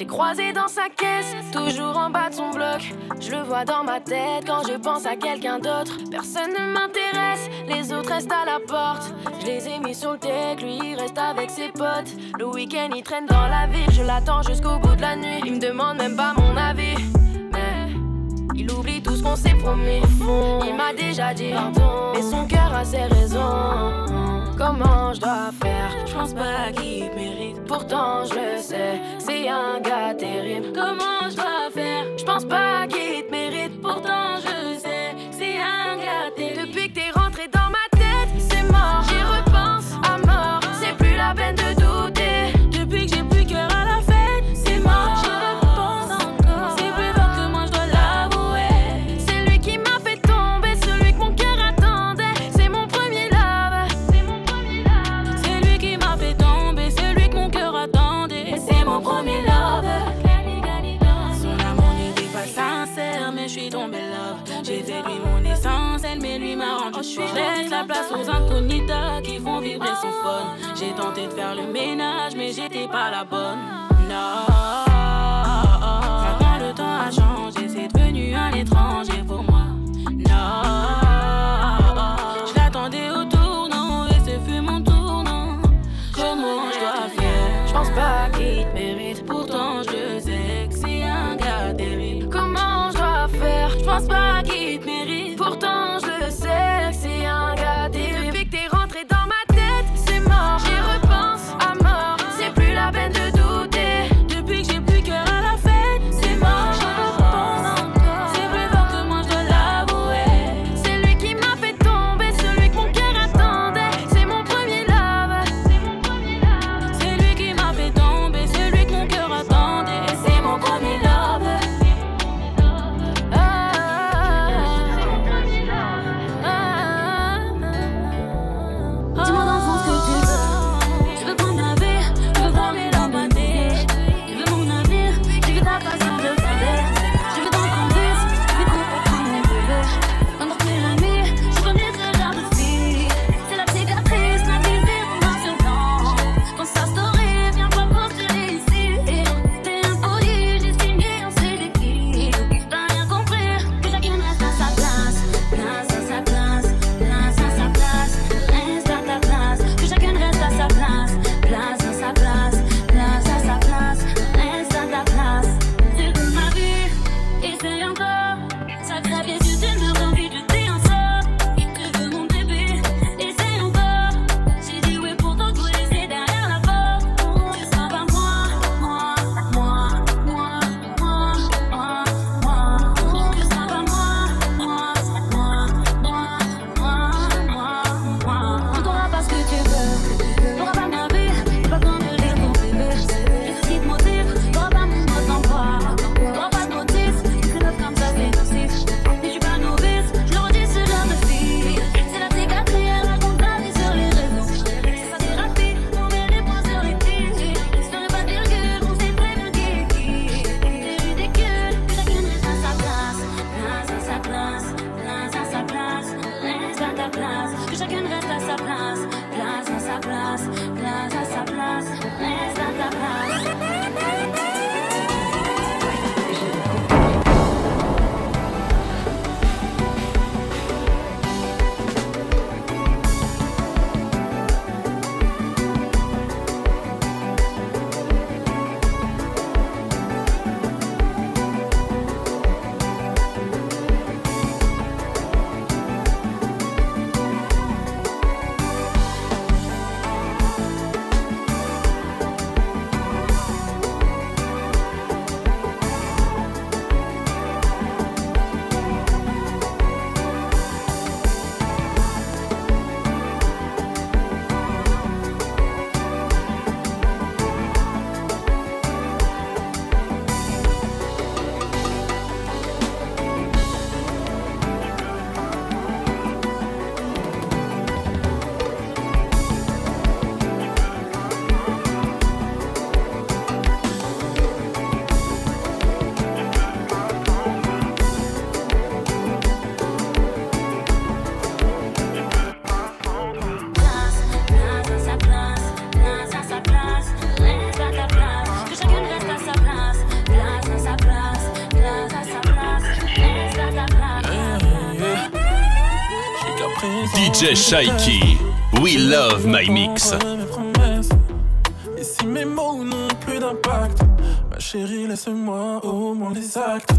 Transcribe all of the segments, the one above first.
l'ai croisé dans sa caisse, toujours en bas de son bloc. Je le vois dans ma tête quand je pense à quelqu'un d'autre. Personne ne m'intéresse, les autres restent à la porte. Je les ai mis sur le tech, lui il reste avec ses potes. Le week-end il traîne dans la ville, je l'attends jusqu'au bout de la nuit. Il me demande même pas mon avis. Mais il oublie tout ce qu'on s'est promis. Il m'a déjà dit pardon, et son cœur a ses raisons. Comment je dois faire Je pense pas qu'il mérite. Pourtant je sais, c'est un gars terrible. Comment je dois faire? Je pense pas qu'il te mérite. Pourtant J'ai tenté de faire le ménage, mais j'étais pas la bonne. Non. Maintenant le temps a changé, c'est devenu un étranger pour moi. Non. DJ Shaiki, We Love My Mix. Et si mes mots n'ont plus d'impact, ma chérie, laisse-moi au moins des actes.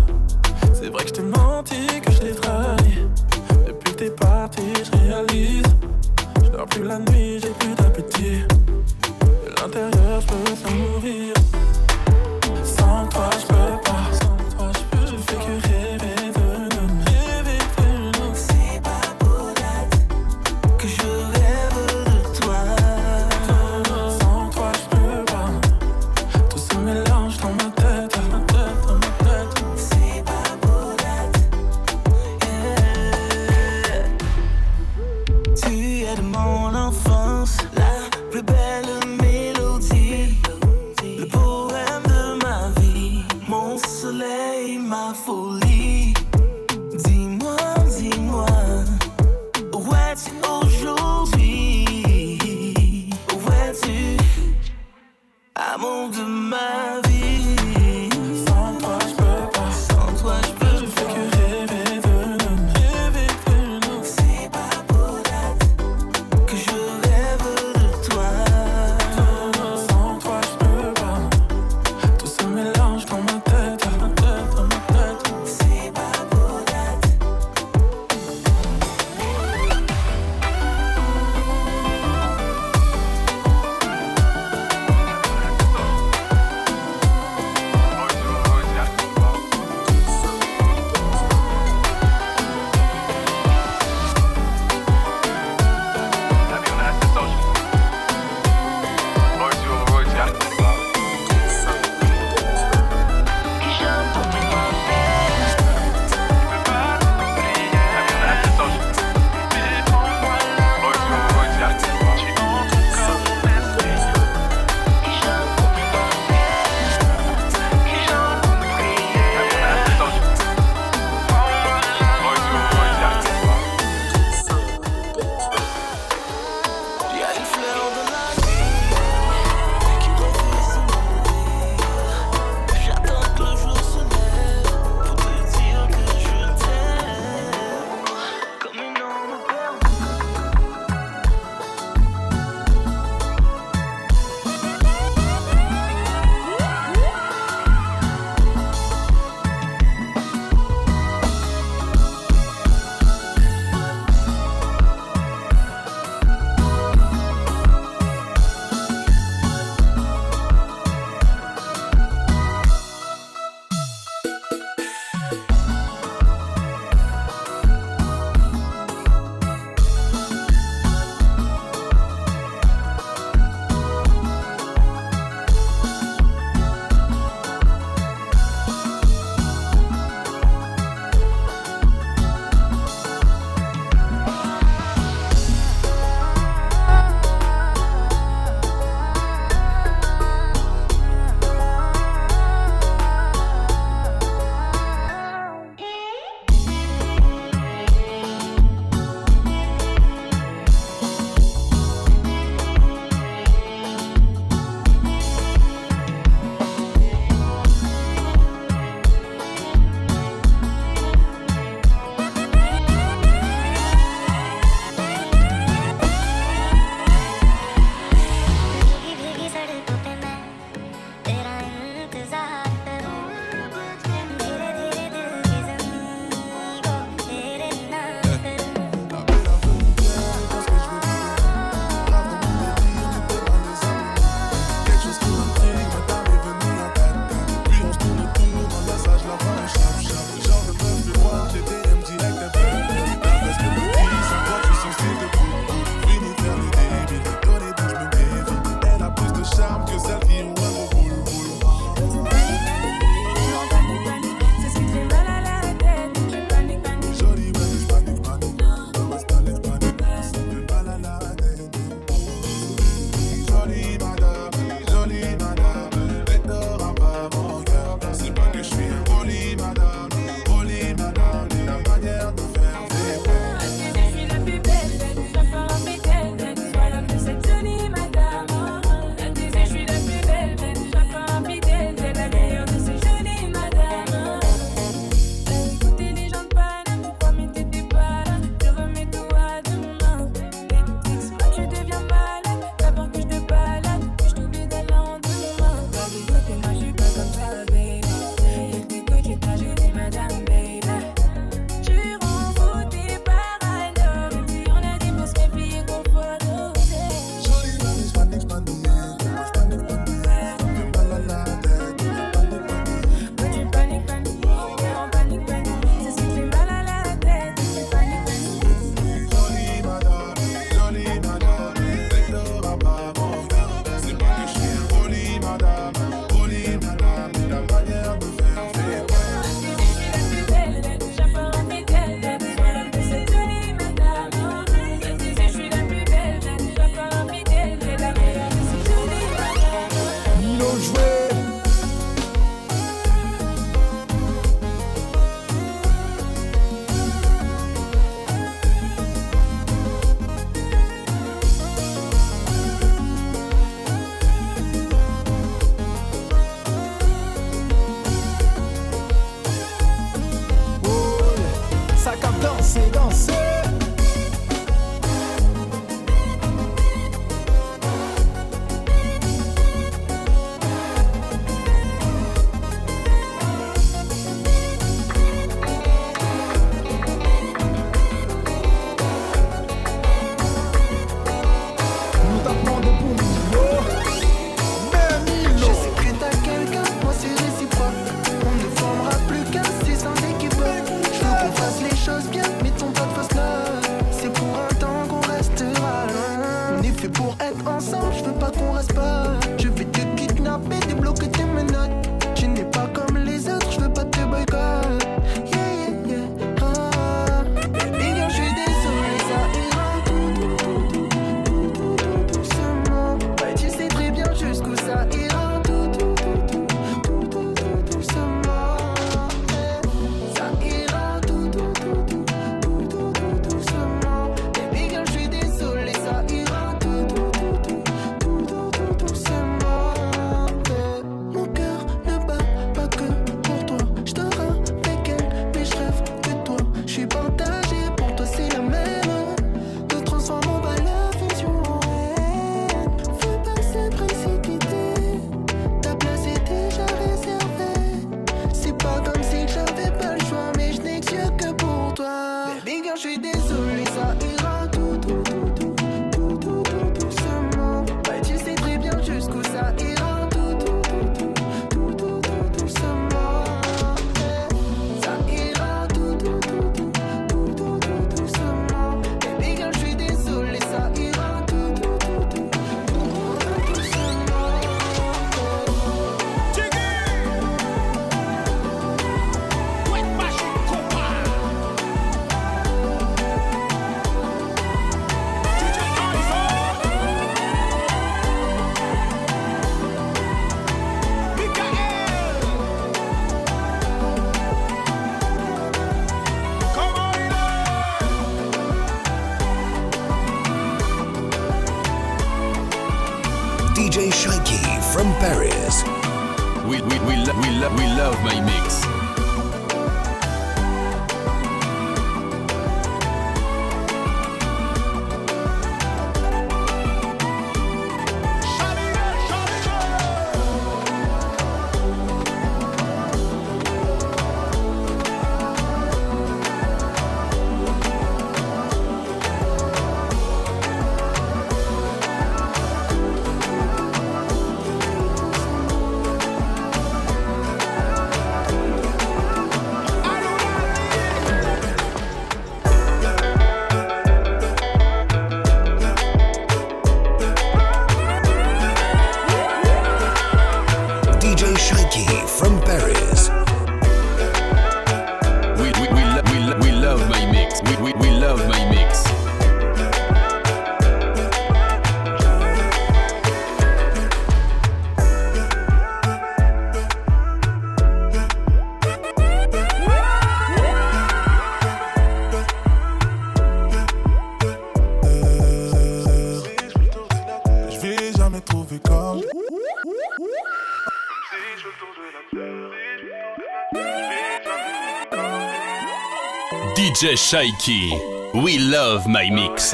DJ Shaiki, we love my mix.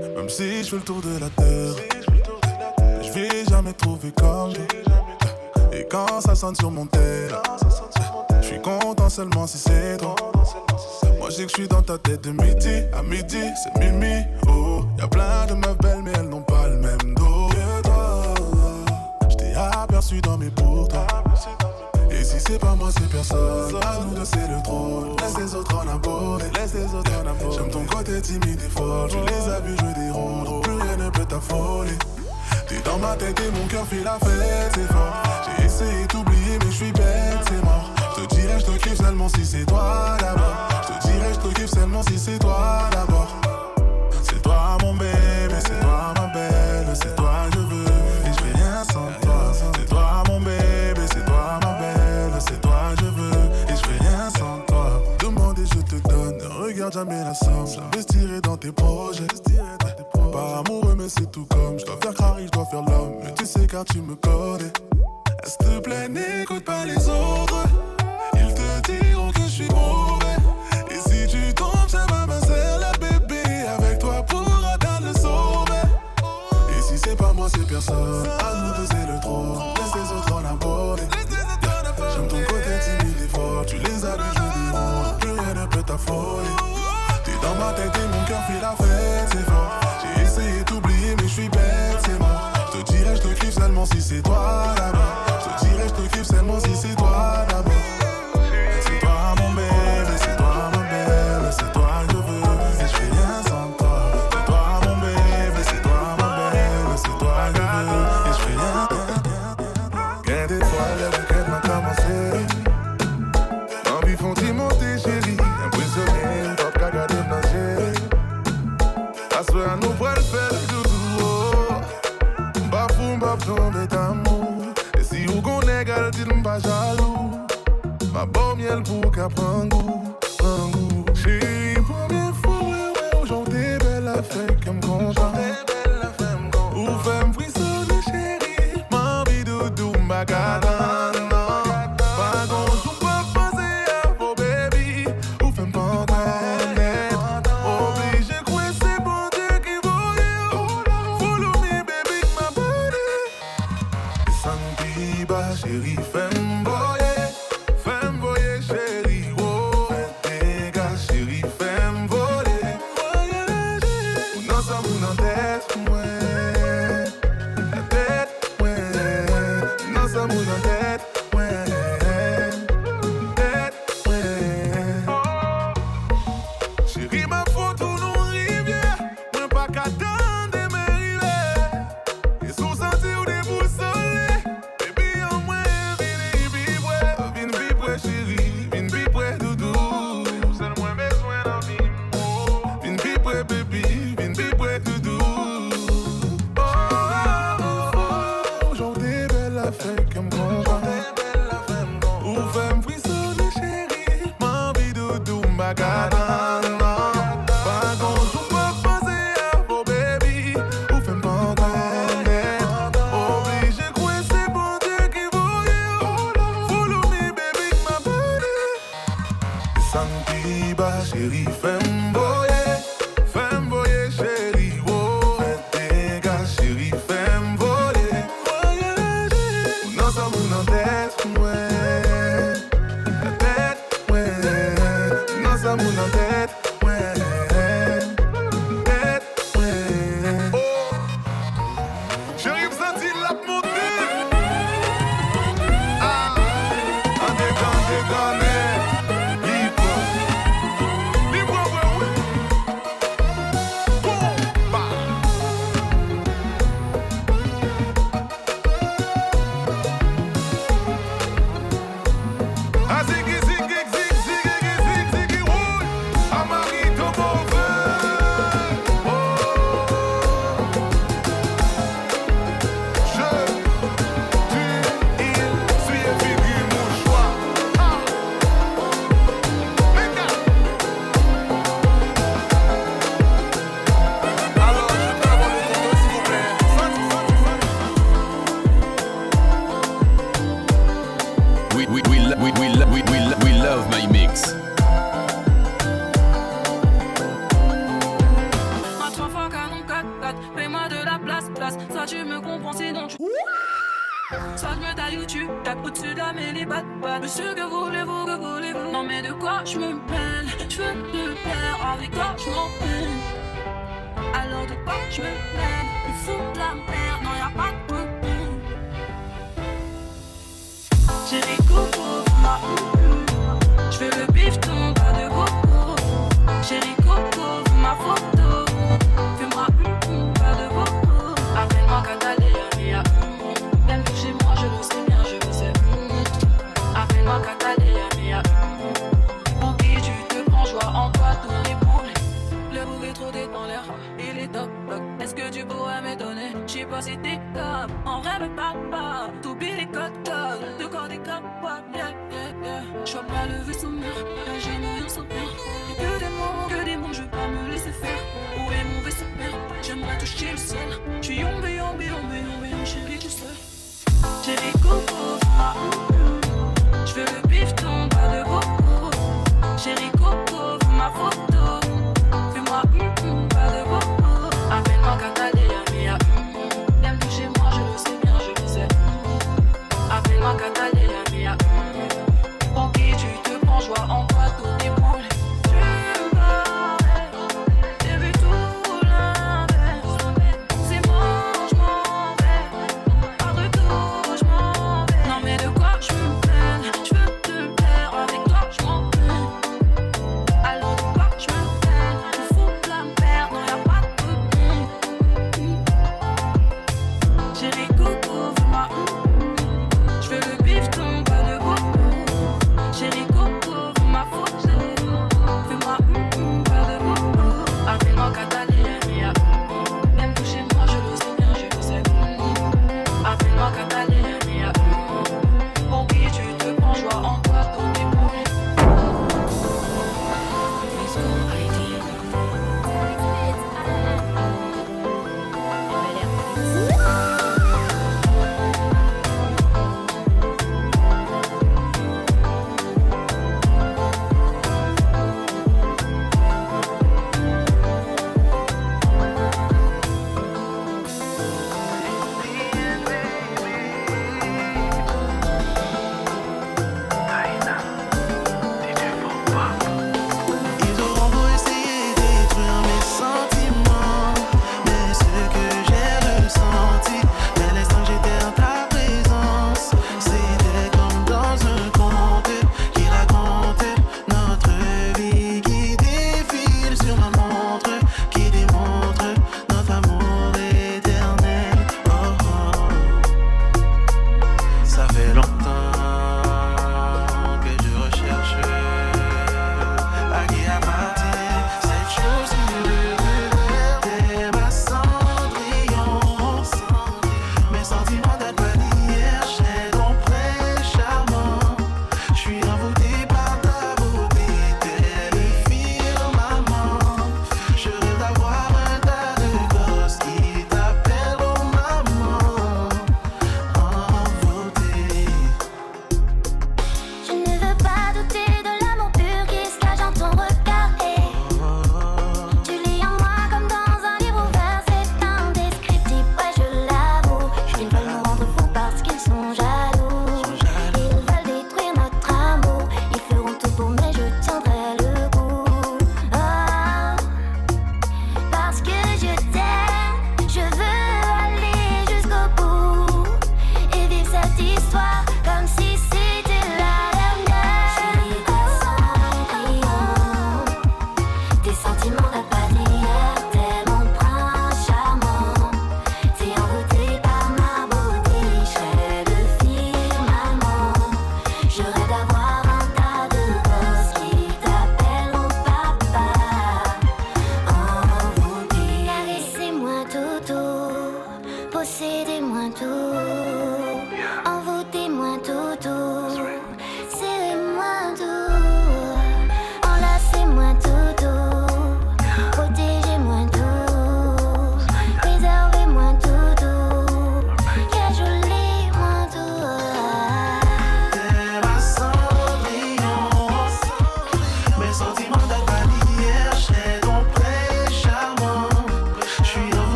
Même si je fais le tour de la terre, je vais jamais trouver comme Et quand ça sonne sur mon tel, je suis content seulement si c'est toi. Moi je que je suis dans ta tête de midi à midi, c'est mimi. Oh, y a plein de meufs belles, mais elles n'ont pas le même dos que toi. Je t'ai aperçu dans mes pourtours c'est pas moi, c'est personne. À nous deux, c'est le trône. Laisse les autres en aborder, laisse les autres en aborder. J'aime ton côté timide et fort. Tu les as vus des rôles, plus rien ne peut t'affoler. T'es dans ma tête et mon cœur fait la fête, c'est fort. J'ai essayé d'oublier, mais je suis bête, c'est mort. Je te dirais, je te kiffe seulement si c'est toi d'abord. Je te dirais, je te kiffe seulement si c'est toi d'abord. C'est toi mon bébé, regarde jamais la somme. J'investirai dans tes projets. Pas amoureux, mais c'est tout comme. Je dois faire carré, je dois faire l'homme. Mais tu sais, car tu me connais. S'il te plaît, n'écoute pas les autres. Ils te diront que je suis mauvais. Et si tu tombes, ça va ma la bébé. Avec toi pour atteindre le sommet. Et si c'est pas moi, c'est personne. À nous deux, c'est le trône. mon cœur fait la fête, c'est fort. J'ai essayé d'oublier, mais je suis bête, c'est mort. Je te dirais, je te kiffe seulement si c'est toi là.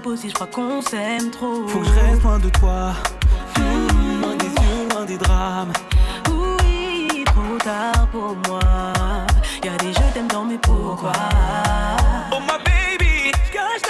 Possible, je crois qu'on s'aime trop. Faut que je reste loin de toi, mmh, loin des yeux, loin des drames. Oui, trop tard pour moi. Y'a des je t'aime dans mes pourquoi. Oh ma baby, cache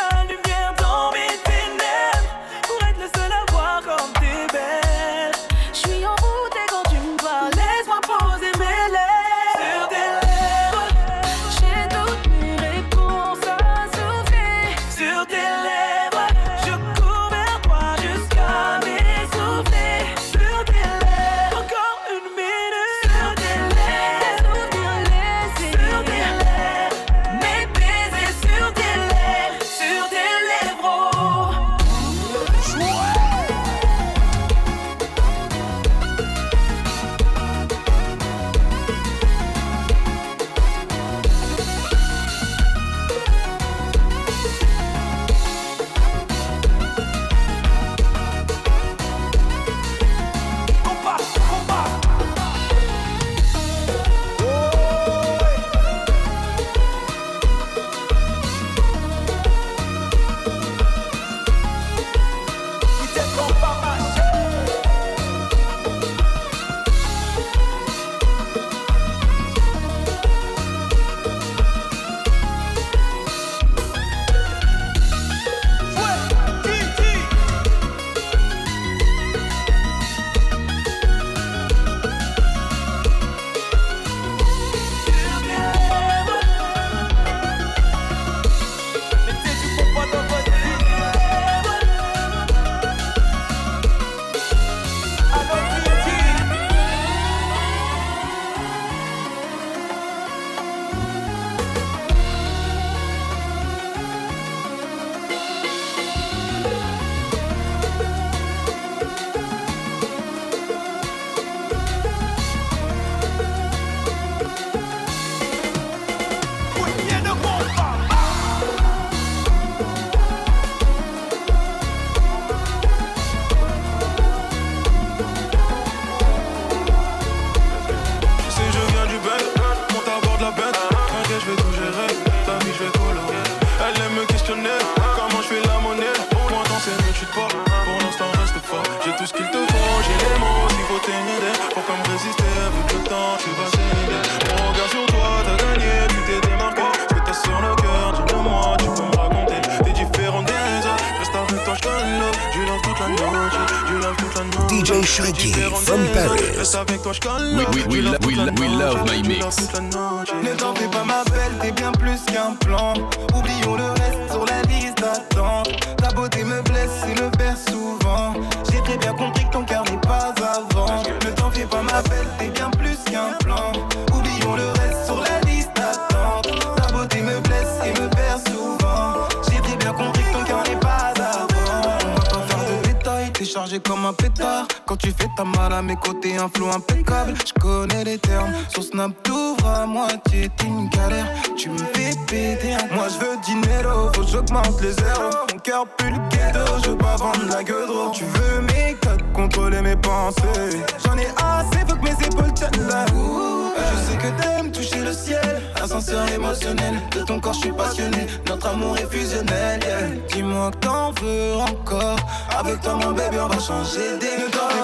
avec toi mon bébé on va changer des temps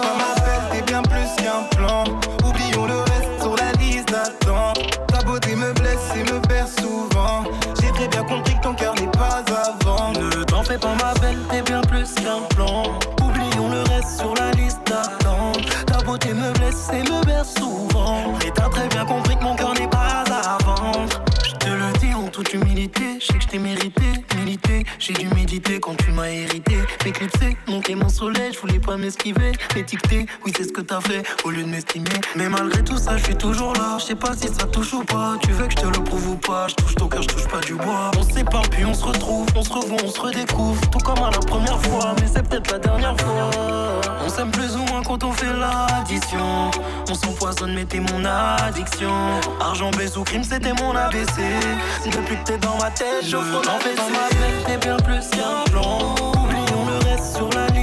au lieu de m'estimer. Mais malgré tout ça, je suis toujours là. Je sais pas si ça touche ou pas. Tu veux que je te le prouve ou pas? Je touche ton cœur, je touche pas du bois. On sépare, puis on se retrouve. On se revoit, on se redécouvre. Tout comme à la première fois, mais c'est peut-être la dernière fois. On s'aime plus ou moins quand on fait l'addition. On s'empoisonne, mais t'es mon addiction. Argent, baisse ou crime, c'était mon ABC. Si Depuis que t'es dans ma tête, j'offre l'envers. Dans ma tête, t'es bien plus qu'un plan. Oublions le reste sur la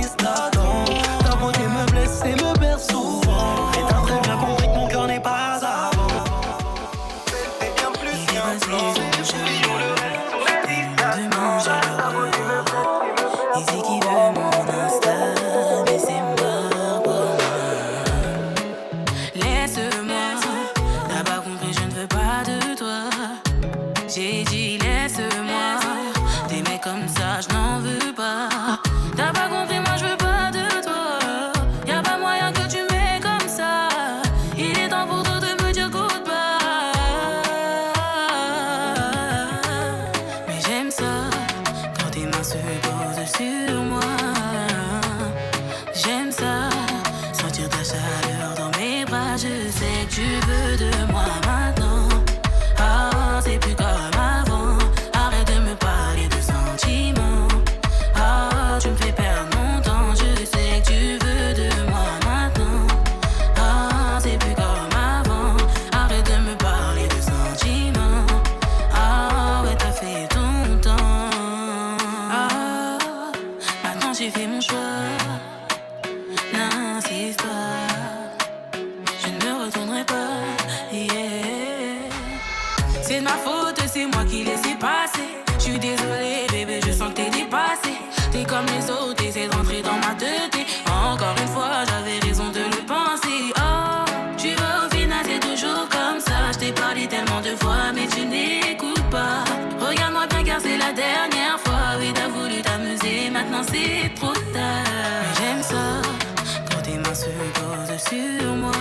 sur moi.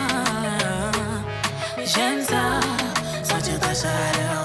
J'aime ça, sentir ta chaleur.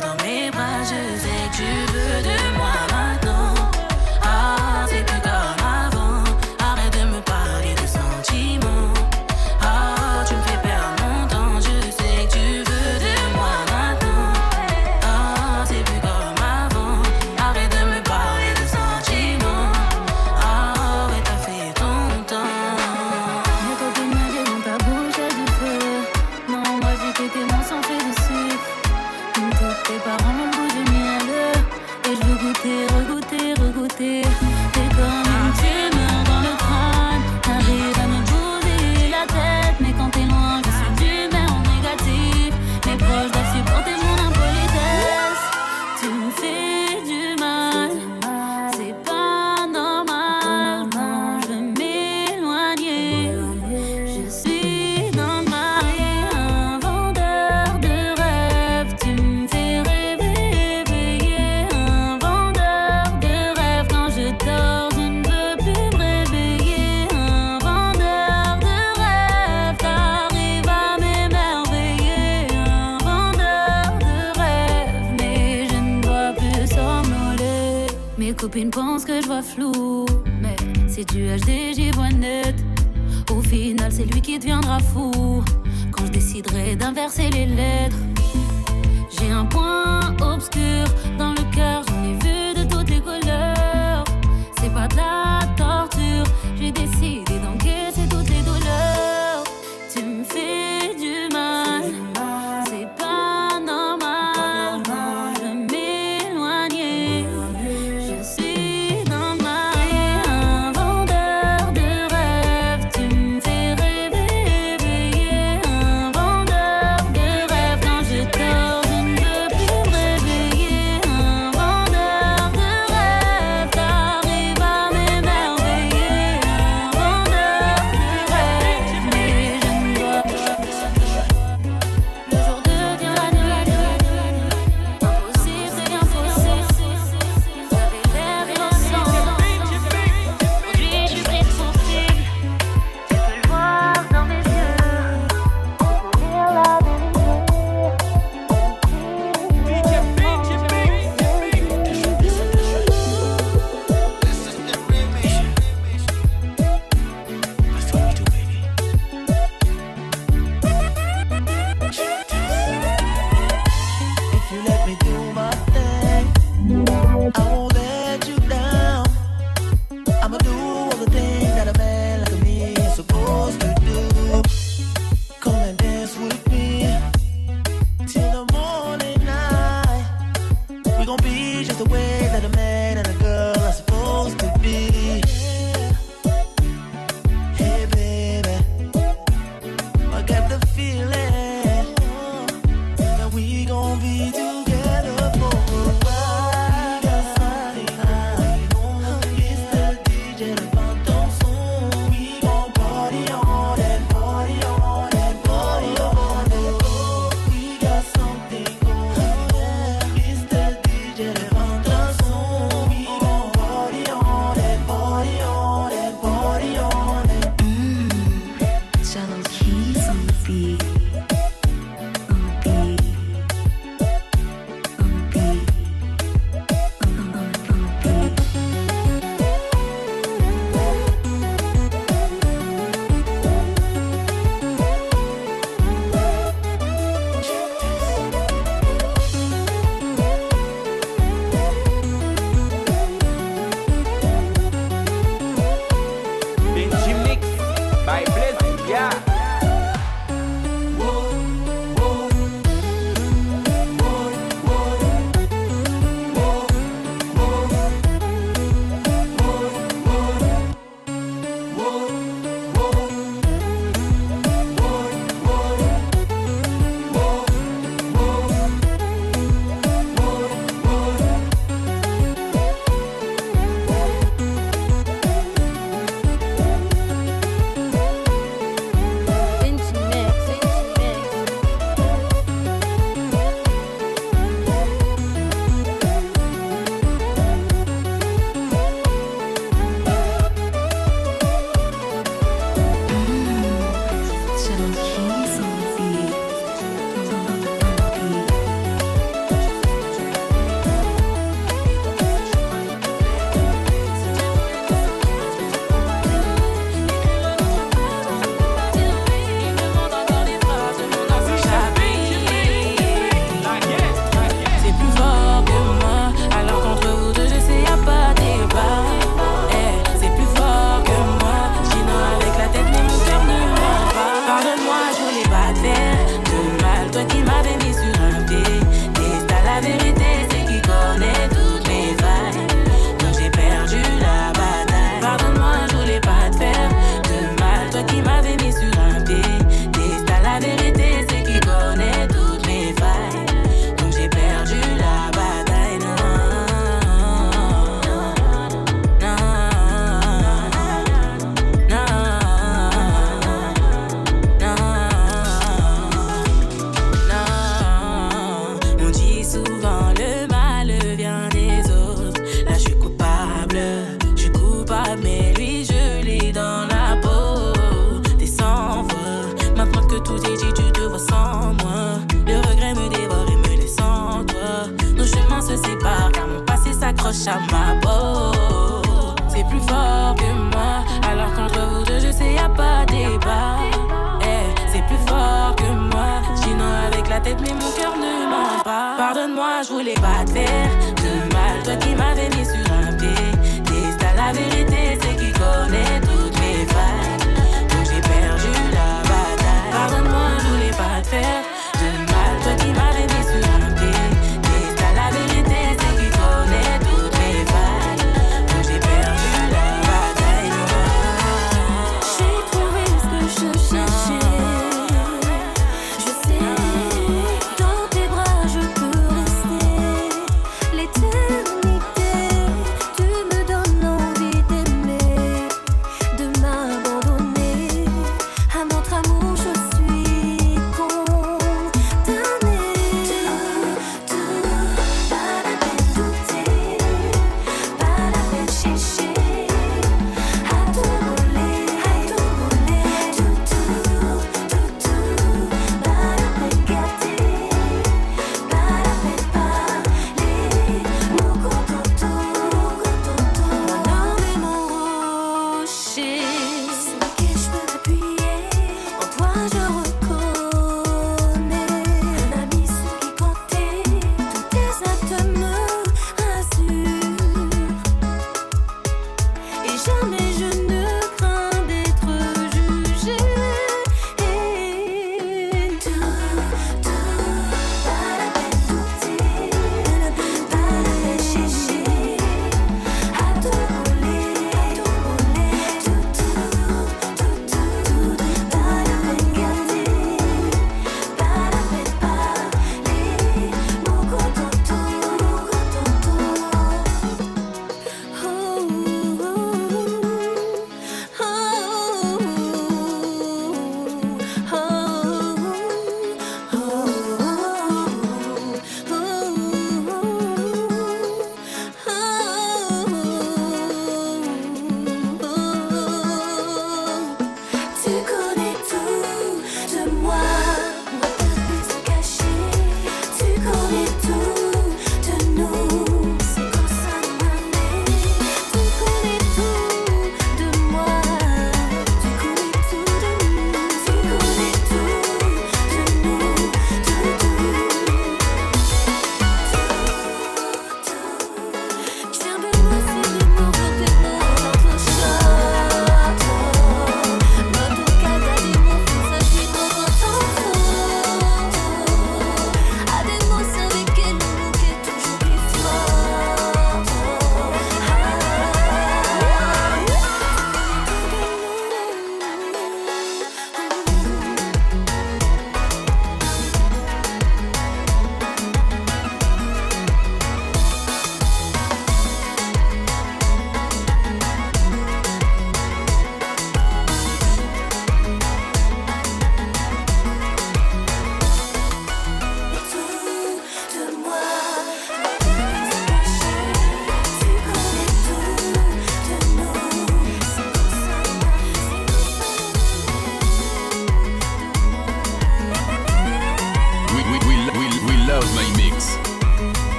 Toi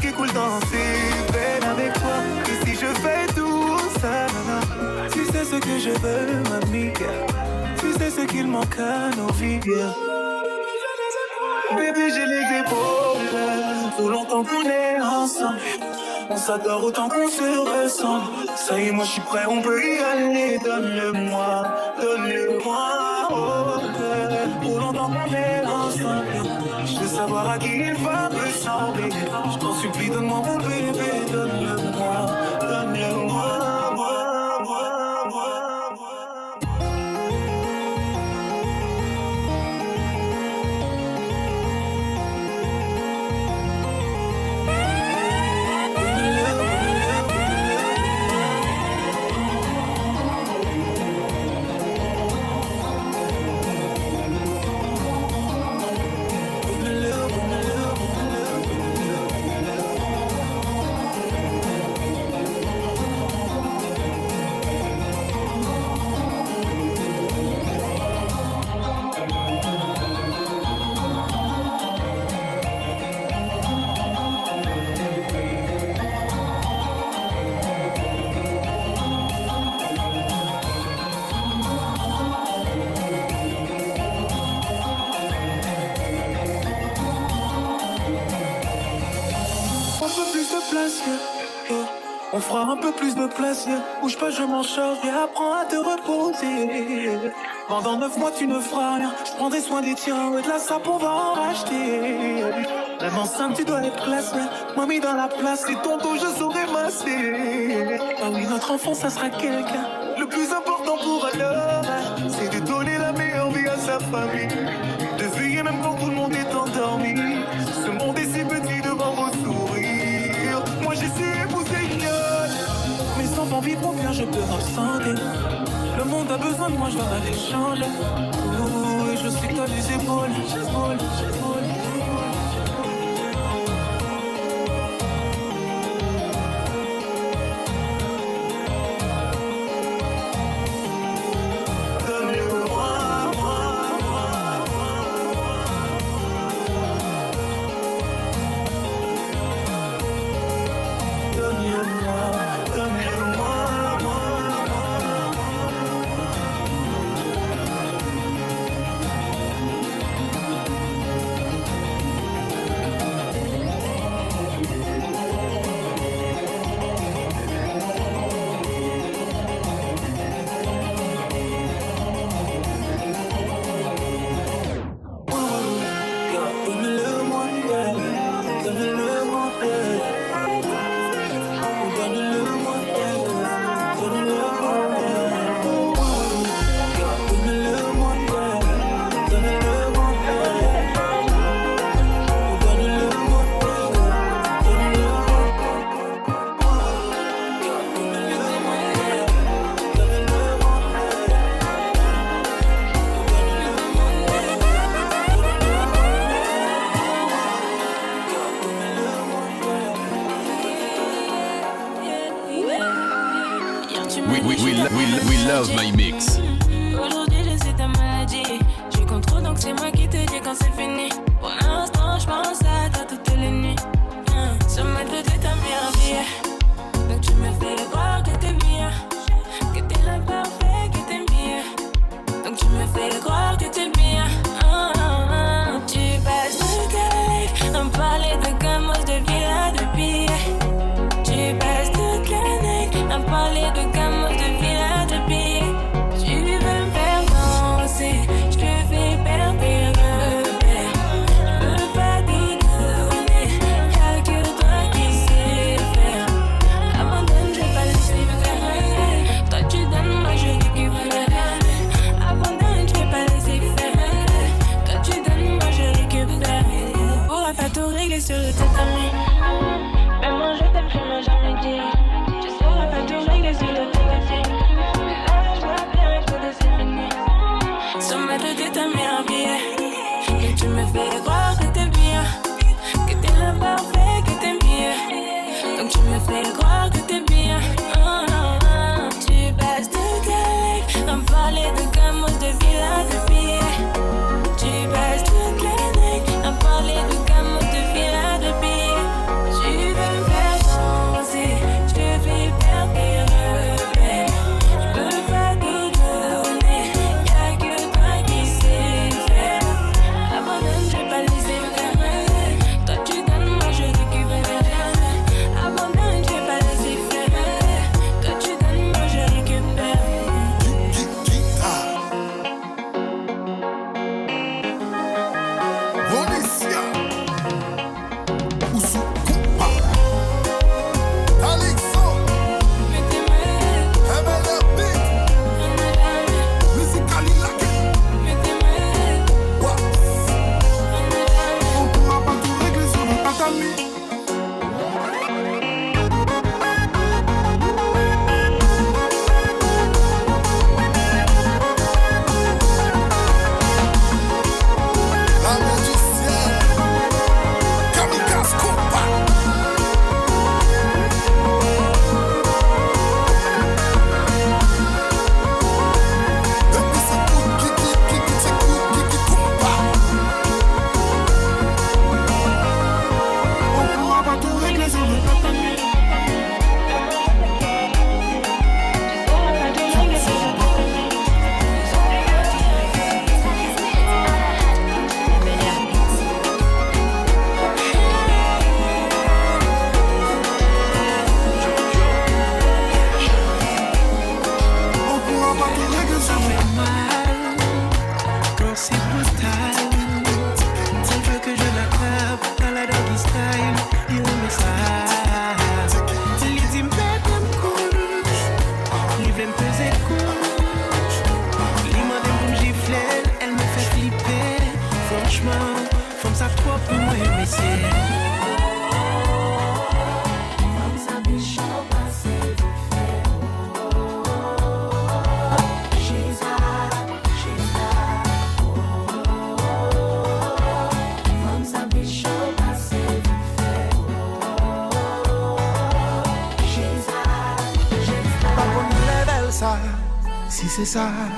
qui coule dans ses veines avec toi? si je fais tout ça. Tu sais ce que je veux, ma mamie. Tu sais ce qu'il manque à nos vies. Bébé, j'ai les épaules. Tout longtemps qu'on est ensemble. On s'adore autant qu'on se ressemble. Ça y est, moi je suis prêt, on peut y aller. Donne-le-moi, donne-le-moi. Oh, pour longtemps qu'on est ensemble. Je veux savoir à qui il va. Plus de me placer. je pas, je m'en charge et apprends à te reposer. Pendant neuf mois, tu ne feras rien. Je prendrai soin des tiens, et de la sape, on va en racheter. Même enceinte, tu dois être classée. Mamie dans la place, et tonton, je saurai masser. Ah oui, notre enfant, ça sera quelqu'un. besoin de moi, je dois aller changer. Oui, je sais que t'as les épaules, épaules. Si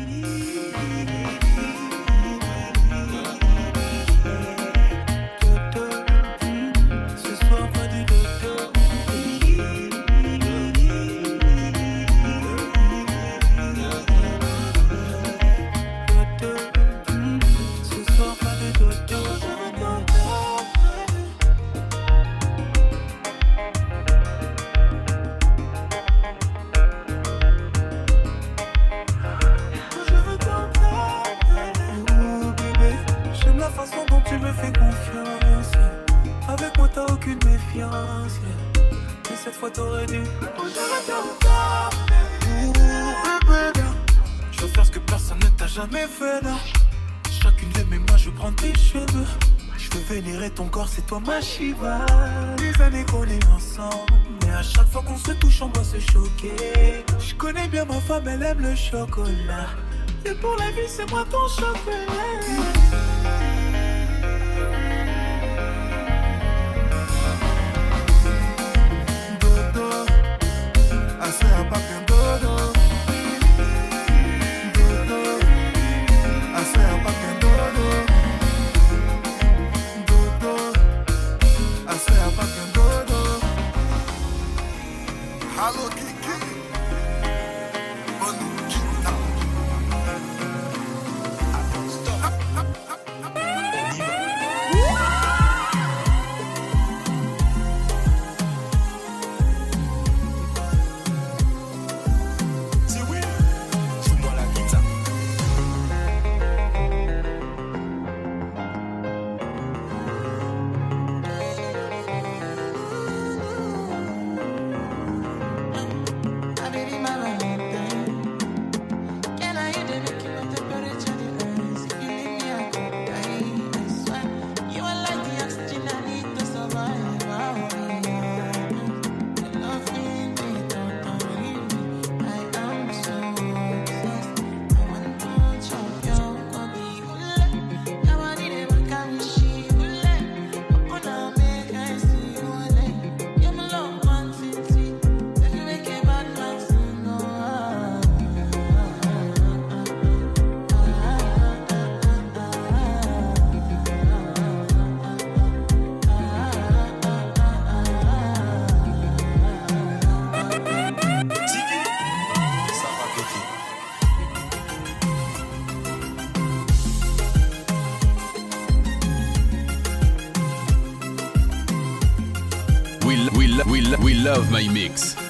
Thank you. Mais cette fois, t'aurais dû. Je veux faire ce que personne ne t'a jamais fait, là. Chacune de mes mains, je prends tes cheveux. Je veux vénérer ton corps, c'est toi ma Shiva. Des années qu'on est ensemble. Mais à chaque fois qu'on se touche, on doit se choquer. Je connais bien ma femme, elle aime le chocolat. Et pour la vie, c'est moi ton chocolat. Love my mix.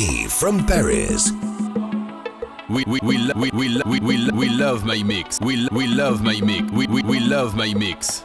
From Paris. We we we we we we we, we love my mix. We we love my mix. We we we love my mix.